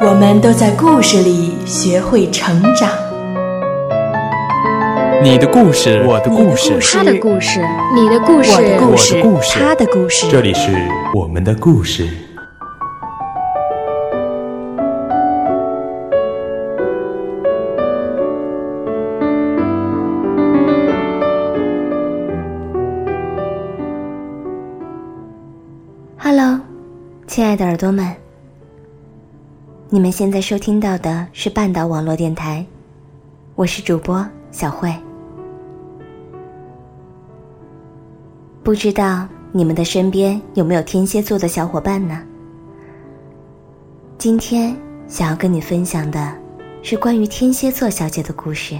我们都在故事里学会成长。你的故事，我的故事，他的故事，你的故事，我的故事，他的故事。这里是我们的故事。Hello，亲爱的耳朵们，你们现在收听到的是半岛网络电台，我是主播小慧。不知道你们的身边有没有天蝎座的小伙伴呢？今天想要跟你分享的是关于天蝎座小姐的故事。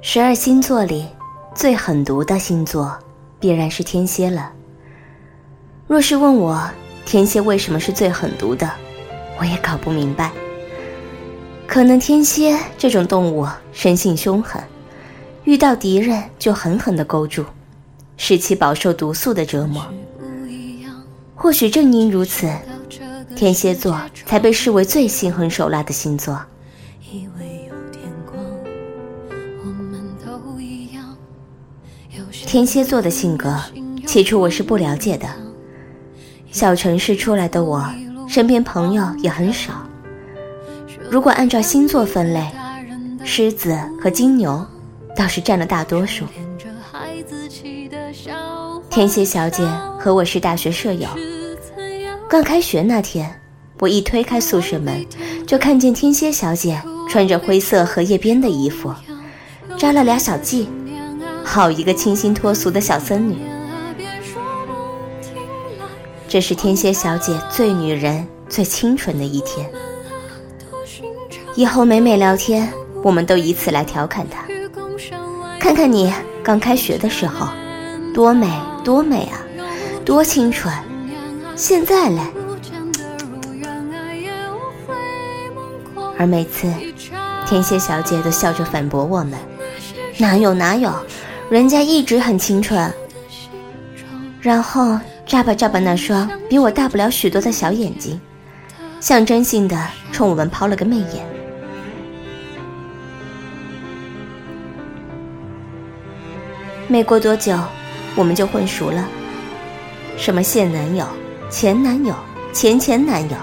十二星座里最狠毒的星座，必然是天蝎了。若是问我天蝎为什么是最狠毒的，我也搞不明白。可能天蝎这种动物生性凶狠，遇到敌人就狠狠地勾住，使其饱受毒素的折磨。或许正因如此，天蝎座才被视为最心狠手辣的星座。天蝎座的性格，起初我是不了解的。小城市出来的我，身边朋友也很少。如果按照星座分类，狮子和金牛倒是占了大多数。天蝎小姐和我是大学舍友。刚开学那天，我一推开宿舍门，就看见天蝎小姐穿着灰色荷叶边的衣服，扎了俩小髻，好一个清新脱俗的小僧女。这是天蝎小姐最女人、最清纯的一天。以后每每聊天，我们都以此来调侃她。看看你刚开学的时候，多美多美啊，多清纯。现在嘞，而每次天蝎小姐都笑着反驳我们：“哪有哪有，人家一直很清纯。”然后眨巴眨巴那双比我大不了许多的小眼睛，象征性的冲我们抛了个媚眼。没过多久，我们就混熟了。什么现男友、前男友、前前男友，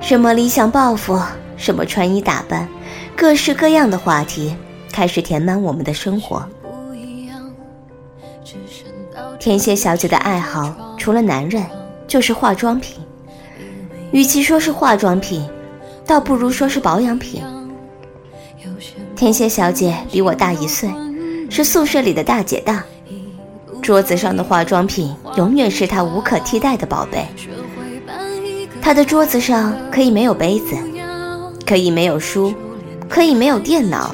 什么理想抱负，什么穿衣打扮，各式各样的话题开始填满我们的生活。天蝎小姐的爱好除了男人，就是化妆品。与其说是化妆品，倒不如说是保养品。天蝎小姐比我大一岁。是宿舍里的大姐大，桌子上的化妆品永远是她无可替代的宝贝。她的桌子上可以没有杯子，可以没有书，可以没有电脑，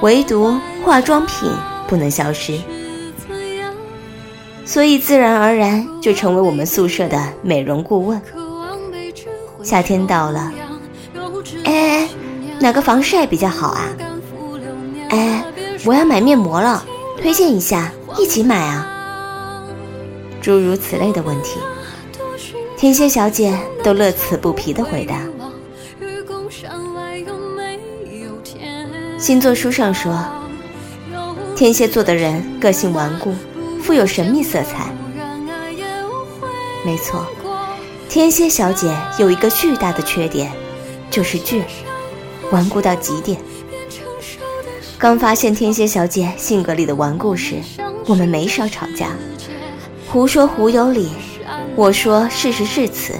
唯独化妆品不能消失，所以自然而然就成为我们宿舍的美容顾问。夏天到了，哎，哪个防晒比较好啊？哎。我要买面膜了，推荐一下，一起买啊！诸如此类的问题，天蝎小姐都乐此不疲的回答。星座书上说，天蝎座的人个性顽固，富有神秘色彩。没错，天蝎小姐有一个巨大的缺点，就是倔，顽固到极点。刚发现天蝎小姐性格里的顽固时，我们没少吵架。胡说胡有理，我说事实是此，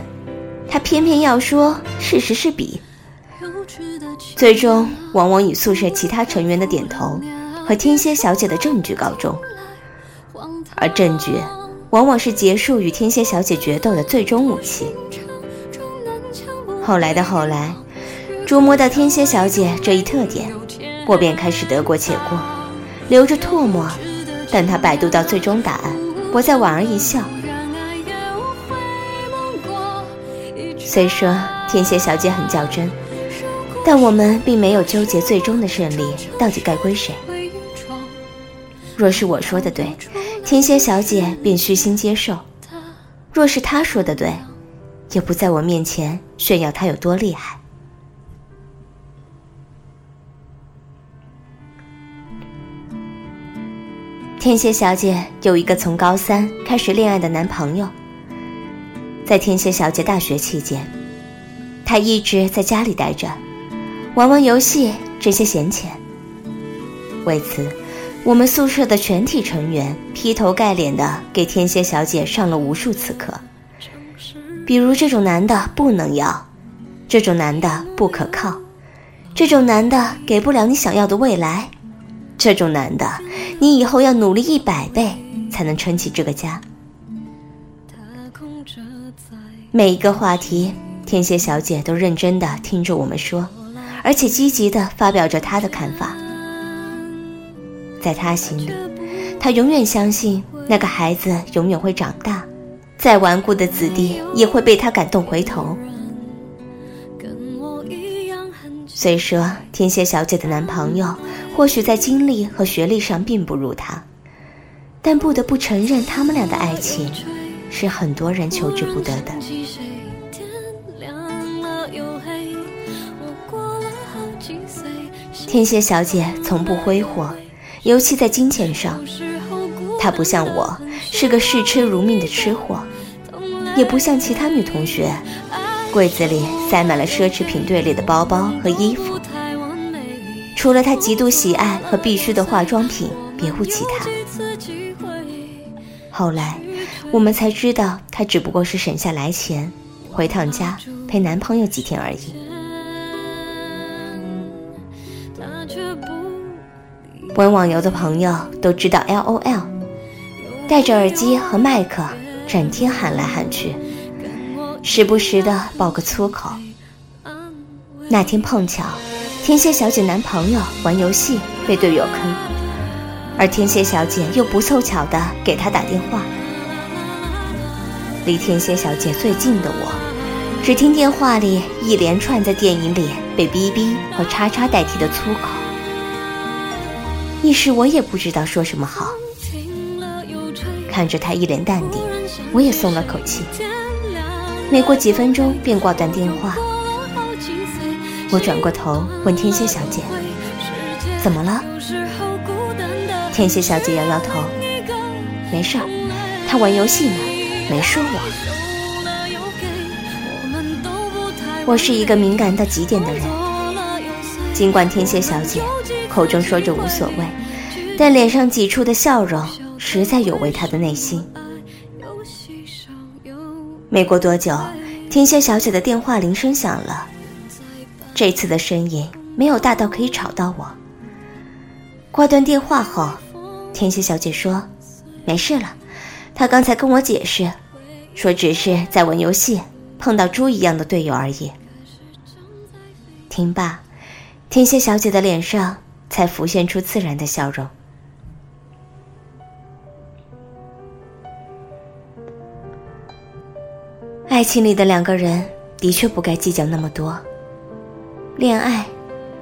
她偏偏要说事实是彼。最终往往以宿舍其他成员的点头和天蝎小姐的证据告终，而证据往往是结束与天蝎小姐决斗的最终武器。后来的后来，琢磨到天蝎小姐这一特点，我便开始得过且过，留着唾沫，等她百度到最终答案，我再莞尔一笑。虽说天蝎小姐很较真，但我们并没有纠结最终的胜利到底该归谁。若是我说的对，天蝎小姐便虚心接受；若是她说的对，也不在我面前炫耀她有多厉害。天蝎小姐有一个从高三开始恋爱的男朋友。在天蝎小姐大学期间，她一直在家里待着，玩玩游戏，挣些闲钱。为此，我们宿舍的全体成员劈头盖脸的给天蝎小姐上了无数次课，比如这种男的不能要，这种男的不可靠，这种男的给不了你想要的未来，这种男的你以后要努力一百倍才能撑起这个家。每一个话题，天蝎小姐都认真地听着我们说，而且积极地发表着她的看法。在他心里，他永远相信那个孩子永远会长大，再顽固的子弟也会被他感动回头。虽说天蝎小姐的男朋友或许在经历和学历上并不如她，但不得不承认，他们俩的爱情。是很多人求之不得的。天蝎小姐从不挥霍，尤其在金钱上。她不像我，是个视吃如命的吃货，也不像其他女同学，柜子里塞满了奢侈品队里的包包和衣服。除了她极度喜爱和必须的化妆品，别无其他。后来。我们才知道，她只不过是省下来钱，回趟家陪男朋友几天而已。玩网游的朋友都知道 L O L，戴着耳机和麦克，整天喊来喊去，时不时的爆个粗口。那天碰巧，天蝎小姐男朋友玩游戏被队友坑，而天蝎小姐又不凑巧的给他打电话。离天蝎小姐最近的我，只听电话里一连串在电影里被“哔哔”和“叉叉”代替的粗口，一时我也不知道说什么好。看着他一脸淡定，我也松了口气。没过几分钟便挂断电话。我转过头问天蝎小姐：“怎么了？”天蝎小姐摇摇头：“没事儿，他玩游戏呢。”没说我，我是一个敏感到极点的人。尽管天蝎小姐口中说着无所谓，但脸上挤出的笑容实在有违她的内心。没过多久，天蝎小姐的电话铃声响了。这次的声音没有大到可以吵到我。挂断电话后，天蝎小姐说：“没事了。”她刚才跟我解释，说只是在玩游戏，碰到猪一样的队友而已。听罢，天蝎小姐的脸上才浮现出自然的笑容。爱情里的两个人的确不该计较那么多。恋爱，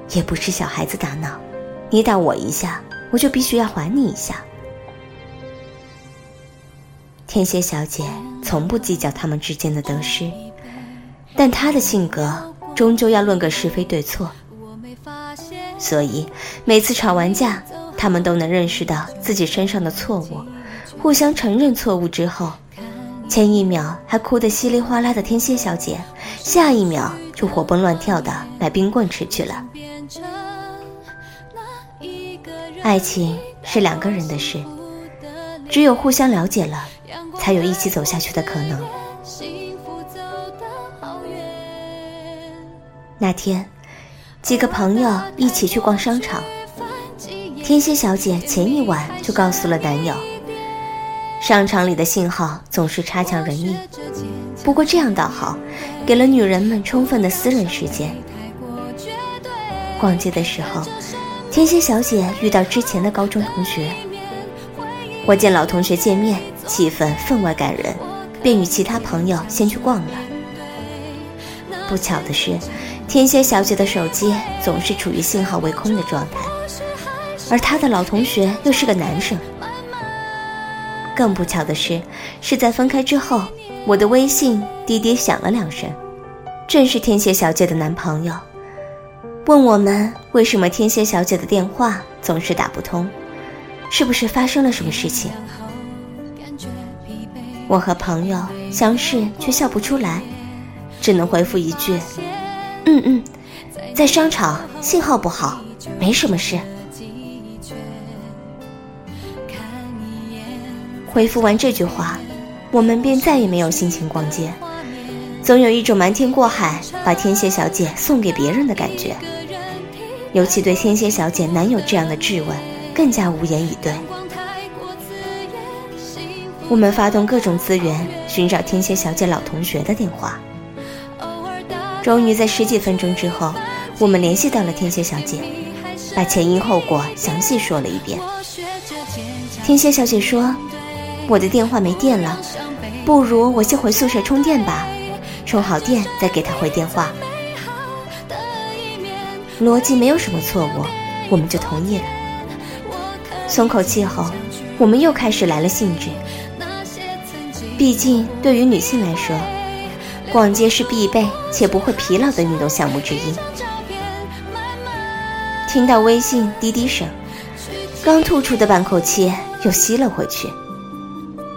也不是小孩子打闹，你打我一下，我就必须要还你一下。天蝎小姐从不计较他们之间的得失，但她的性格终究要论个是非对错，所以每次吵完架，他们都能认识到自己身上的错误，互相承认错误之后，前一秒还哭得稀里哗啦的天蝎小姐，下一秒就活蹦乱跳的买冰棍吃去了。爱情是两个人的事，只有互相了解了。才有一起走下去的可能。那天，几个朋友一起去逛商场。天蝎小姐前一晚就告诉了男友，商场里的信号总是差强人意，不过这样倒好，给了女人们充分的私人时间。逛街的时候，天蝎小姐遇到之前的高中同学，我见老同学见面，气氛分外感人，便与其他朋友先去逛了。不巧的是，天蝎小姐的手机总是处于信号为空的状态，而她的老同学又是个男生。更不巧的是，是在分开之后，我的微信滴滴响了两声，正是天蝎小姐的男朋友，问我们为什么天蝎小姐的电话总是打不通，是不是发生了什么事情？我和朋友相视却笑不出来，只能回复一句：“嗯嗯，在商场信号不好，没什么事。”回复完这句话，我们便再也没有心情逛街，总有一种瞒天过海把天蝎小姐送给别人的感觉。尤其对天蝎小姐男友这样的质问，更加无言以对。我们发动各种资源寻找天蝎小姐老同学的电话，终于在十几分钟之后，我们联系到了天蝎小姐，把前因后果详细说了一遍。天蝎小姐说。我的电话没电了，不如我先回宿舍充电吧，充好电再给她回电话。逻辑没有什么错误，我们就同意了。松口气后，我们又开始来了兴致。毕竟对于女性来说，逛街是必备且不会疲劳的运动项目之一。听到微信滴滴声，刚吐出的半口气又吸了回去。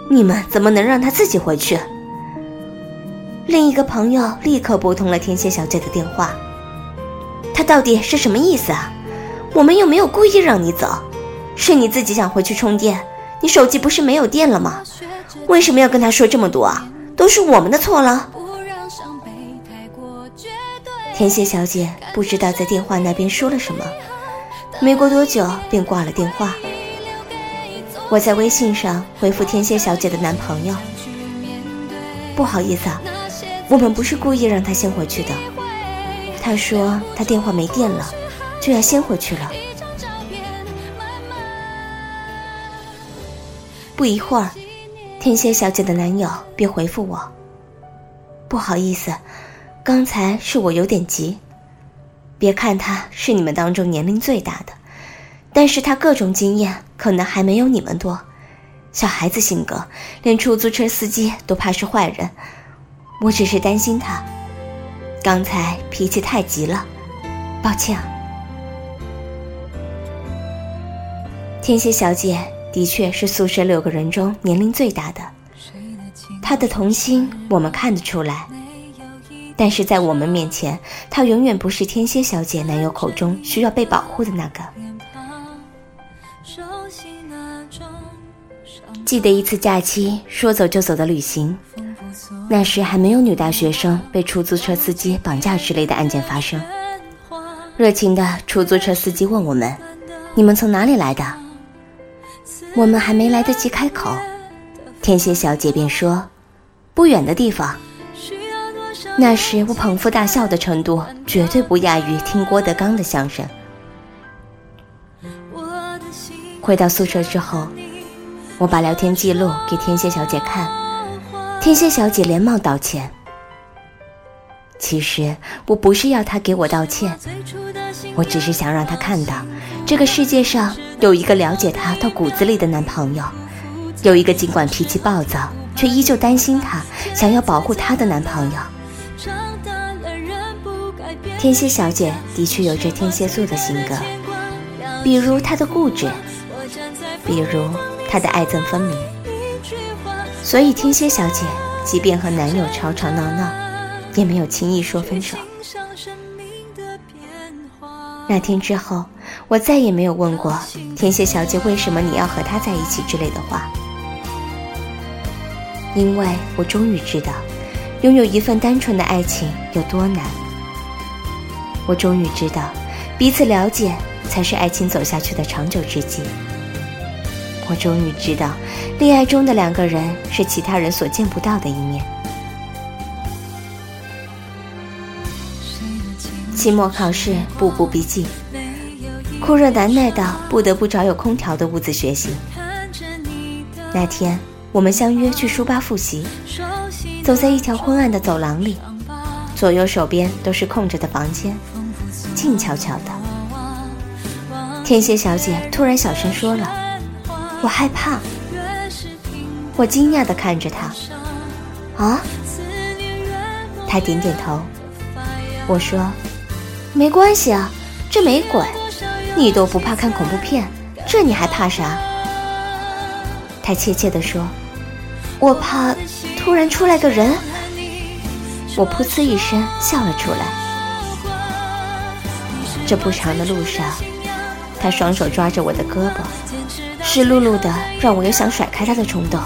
你们怎么能让他自己回去？另一个朋友立刻拨通了天蝎小姐的电话。他到底是什么意思啊？我们又没有故意让你走，是你自己想回去充电。你手机不是没有电了吗？为什么要跟他说这么多啊？都是我们的错了。天蝎小姐不知道在电话那边说了什么，没过多久便挂了电话。我在微信上回复天蝎小姐的男朋友：“不好意思啊，我们不是故意让他先回去的。他说他电话没电了，就要先回去了。”不一会儿，天蝎小姐的男友便回复我：“不好意思，刚才是我有点急。别看他是你们当中年龄最大的。”但是他各种经验可能还没有你们多，小孩子性格，连出租车司机都怕是坏人。我只是担心他，刚才脾气太急了，抱歉。天蝎小姐的确是宿舍六个人中年龄最大的，她的童心我们看得出来，但是在我们面前，她永远不是天蝎小姐男友口中需要被保护的那个。记得一次假期说走就走的旅行，那时还没有女大学生被出租车司机绑架之类的案件发生。热情的出租车司机问我们：“你们从哪里来的？”我们还没来得及开口，天蝎小姐便说：“不远的地方。”那时我捧腹大笑的程度绝对不亚于听郭德纲的相声。回到宿舍之后。我把聊天记录给天蝎小姐看，天蝎小姐连忙道歉。其实我不是要她给我道歉，我只是想让她看到，这个世界上有一个了解她到骨子里的男朋友，有一个尽管脾气暴躁却依旧担心她、想要保护她的男朋友。天蝎小姐的确有着天蝎座的性格，比如她的固执，比如。她的爱憎分明，所以天蝎小姐即便和男友吵吵闹闹，也没有轻易说分手。那天之后，我再也没有问过天蝎小姐为什么你要和他在一起之类的话，因为我终于知道，拥有一份单纯的爱情有多难。我终于知道，彼此了解才是爱情走下去的长久之计。我终于知道，恋爱中的两个人是其他人所见不到的一面。期末考试，步步逼近，酷热难耐到不得不找有空调的屋子学习。那天，我们相约去书吧复习，走在一条昏暗的走廊里，左右手边都是空着的房间，静悄悄的。天蝎小姐突然小声说了。我害怕，我惊讶地看着他。啊？他点点头。我说：“没关系啊，这没鬼，你都不怕看恐怖片，这你还怕啥？”他怯怯地说：“我怕突然出来个人。”我噗呲一声笑了出来。这不长的路上，他双手抓着我的胳膊。湿漉漉的，让我有想甩开他的冲动。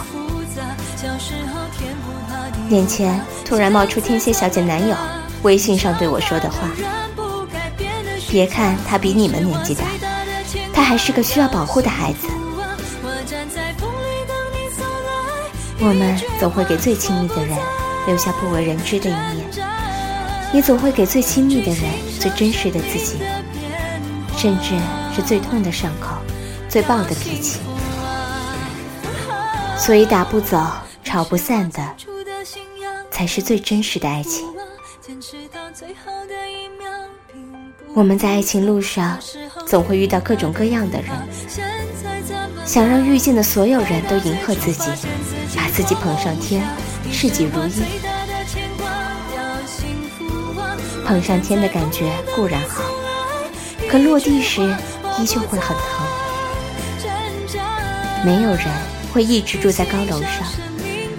眼前突然冒出天蝎小姐男友微信上对我说的话：“别看他比你们年纪大，他还是个需要保护的孩子。我们总会给最亲密的人留下不为人知的一面，你总会给最亲密的人最真实的自己，甚至是最痛的伤口。”最暴的脾气，所以打不走、吵不散的，才是最真实的爱情。我们在爱情路上，总会遇到各种各样的人，想让遇见的所有人都迎合自己，把自己捧上天，事事如意。捧上天的感觉固然好，可落地时依旧会很疼。没有人会一直住在高楼上，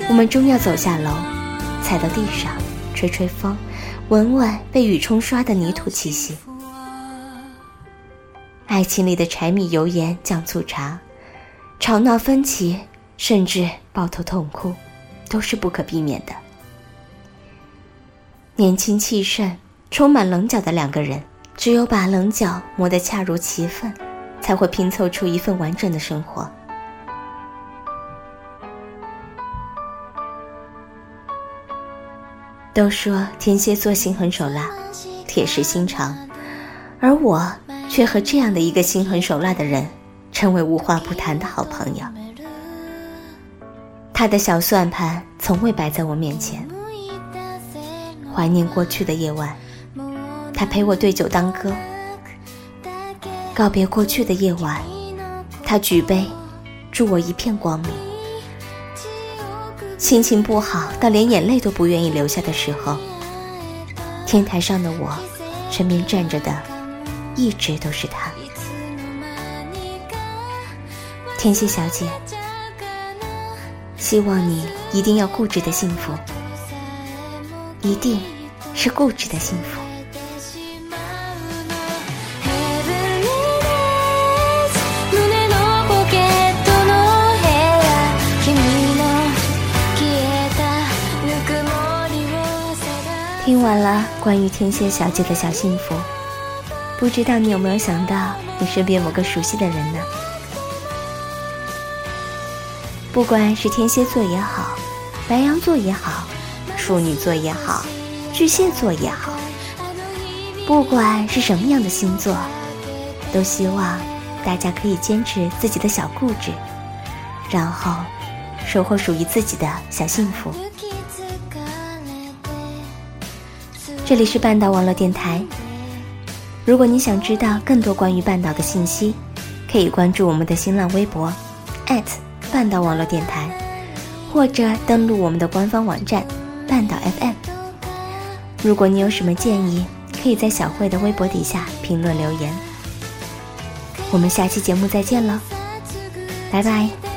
我们终要走下楼，踩到地上，吹吹风，闻闻被雨冲刷的泥土气息。爱情里的柴米油盐酱醋茶，吵闹分歧，甚至抱头痛哭，都是不可避免的。年轻气盛、充满棱角的两个人，只有把棱角磨得恰如其分，才会拼凑出一份完整的生活。都说天蝎座心狠手辣，铁石心肠，而我却和这样的一个心狠手辣的人，成为无话不谈的好朋友。他的小算盘从未摆在我面前。怀念过去的夜晚，他陪我对酒当歌；告别过去的夜晚，他举杯，祝我一片光明。心情不好到连眼泪都不愿意流下的时候，天台上的我，身边站着的，一直都是他。天蝎小姐，希望你一定要固执的幸福，一定是固执的幸福。听完了关于天蝎小姐的小幸福，不知道你有没有想到你身边某个熟悉的人呢？不管是天蝎座也好，白羊座也好，处女座也好，巨蟹座也好，不管是什么样的星座，都希望大家可以坚持自己的小固执，然后收获属于自己的小幸福。这里是半岛网络电台。如果你想知道更多关于半岛的信息，可以关注我们的新浪微博半岛网络电台，或者登录我们的官方网站半岛 FM。如果你有什么建议，可以在小慧的微博底下评论留言。我们下期节目再见了，拜拜。